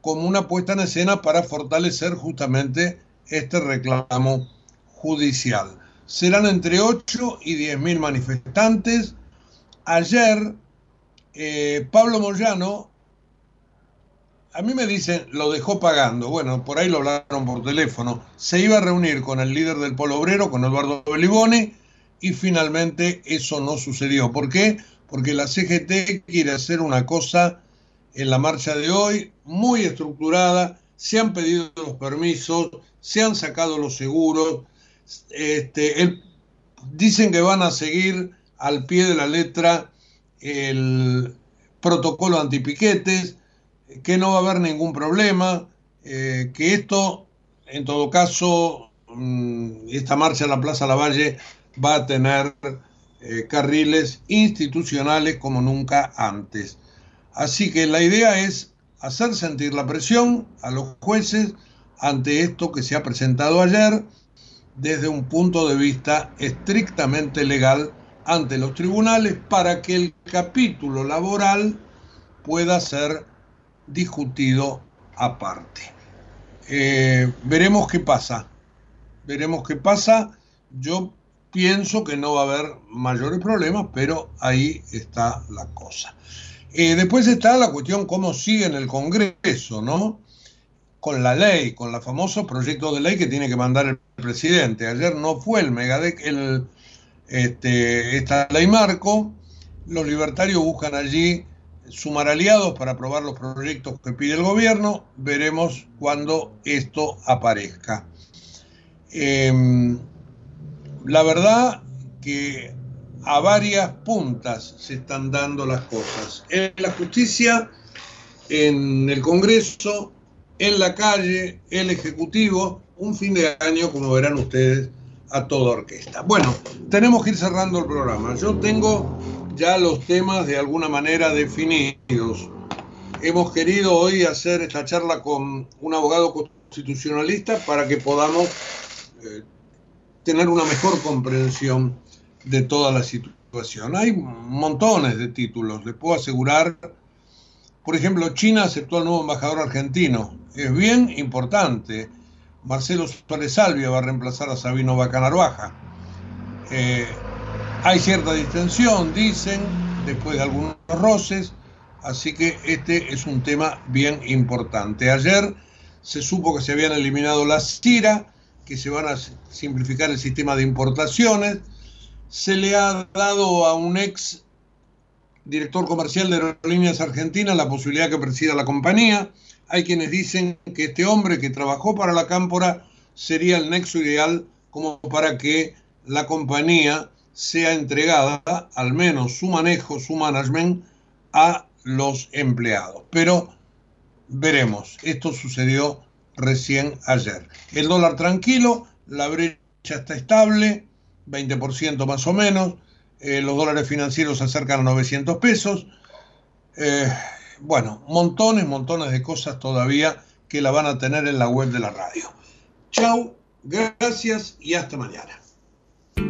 como una puesta en escena para fortalecer justamente este reclamo judicial. Serán entre 8 y 10 mil manifestantes. Ayer, eh, Pablo Moyano a mí me dicen, lo dejó pagando. Bueno, por ahí lo hablaron por teléfono. Se iba a reunir con el líder del Polo Obrero, con Eduardo Belibone, y finalmente eso no sucedió. ¿Por qué? Porque la CGT quiere hacer una cosa en la marcha de hoy muy estructurada. Se han pedido los permisos, se han sacado los seguros. Este, dicen que van a seguir al pie de la letra el protocolo antipiquetes, que no va a haber ningún problema, eh, que esto, en todo caso, mm, esta marcha a la Plaza Lavalle va a tener eh, carriles institucionales como nunca antes. Así que la idea es hacer sentir la presión a los jueces ante esto que se ha presentado ayer desde un punto de vista estrictamente legal ante los tribunales para que el capítulo laboral pueda ser discutido aparte. Eh, veremos qué pasa. Veremos qué pasa. Yo pienso que no va a haber mayores problemas, pero ahí está la cosa. Eh, después está la cuestión cómo sigue en el Congreso, ¿no? Con la ley, con la famoso proyecto de ley que tiene que mandar el presidente. Ayer no fue el Megadec, el, este, esta ley marco. Los libertarios buscan allí sumar aliados para aprobar los proyectos que pide el gobierno. Veremos cuando esto aparezca. Eh, la verdad que a varias puntas se están dando las cosas. En la justicia, en el Congreso, en la calle, el Ejecutivo, un fin de año, como verán ustedes, a toda orquesta. Bueno, tenemos que ir cerrando el programa. Yo tengo ya los temas de alguna manera definidos. Hemos querido hoy hacer esta charla con un abogado constitucionalista para que podamos eh, tener una mejor comprensión de toda la situación. Hay montones de títulos, les puedo asegurar. Por ejemplo, China aceptó al nuevo embajador argentino. Es bien importante. Marcelo Suárez va a reemplazar a Sabino Bacanarbaja. Eh, hay cierta distensión, dicen, después de algunos roces, así que este es un tema bien importante. Ayer se supo que se habían eliminado las CIRA, que se van a simplificar el sistema de importaciones. Se le ha dado a un ex director comercial de Aerolíneas Argentinas la posibilidad que presida la compañía. Hay quienes dicen que este hombre que trabajó para la Cámpora sería el nexo ideal como para que la compañía sea entregada, al menos su manejo, su management, a los empleados. Pero veremos, esto sucedió recién ayer. El dólar tranquilo, la brecha está estable, 20% más o menos, eh, los dólares financieros se acercan a 900 pesos. Eh, bueno, montones, montones de cosas todavía que la van a tener en la web de la radio. Chau, gracias y hasta mañana.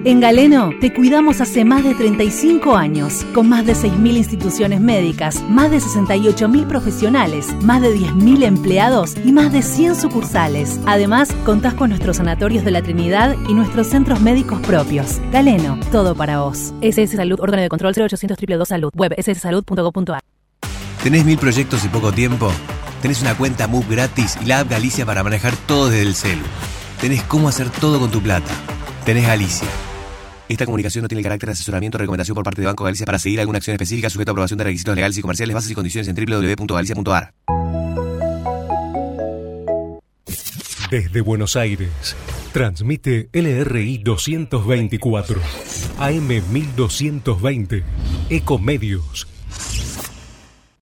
En Galeno te cuidamos hace más de 35 años, con más de 6.000 instituciones médicas, más de 68.000 profesionales, más de 10.000 empleados y más de 100 sucursales. Además, contás con nuestros sanatorios de la Trinidad y nuestros centros médicos propios. Galeno, todo para vos. SS Salud, órgano de control 0800 222 Salud, web sssalud.gov.ar. ¿Tenés mil proyectos y poco tiempo? Tenés una cuenta MUB gratis y la app Galicia para manejar todo desde el celu. Tenés cómo hacer todo con tu plata. Tenés Galicia. Esta comunicación no tiene carácter de asesoramiento o recomendación por parte de Banco Galicia para seguir alguna acción específica sujeta a aprobación de requisitos legales y comerciales, bases y condiciones en www.galicia.ar. Desde Buenos Aires, transmite LRI 224, AM 1220, Ecomedios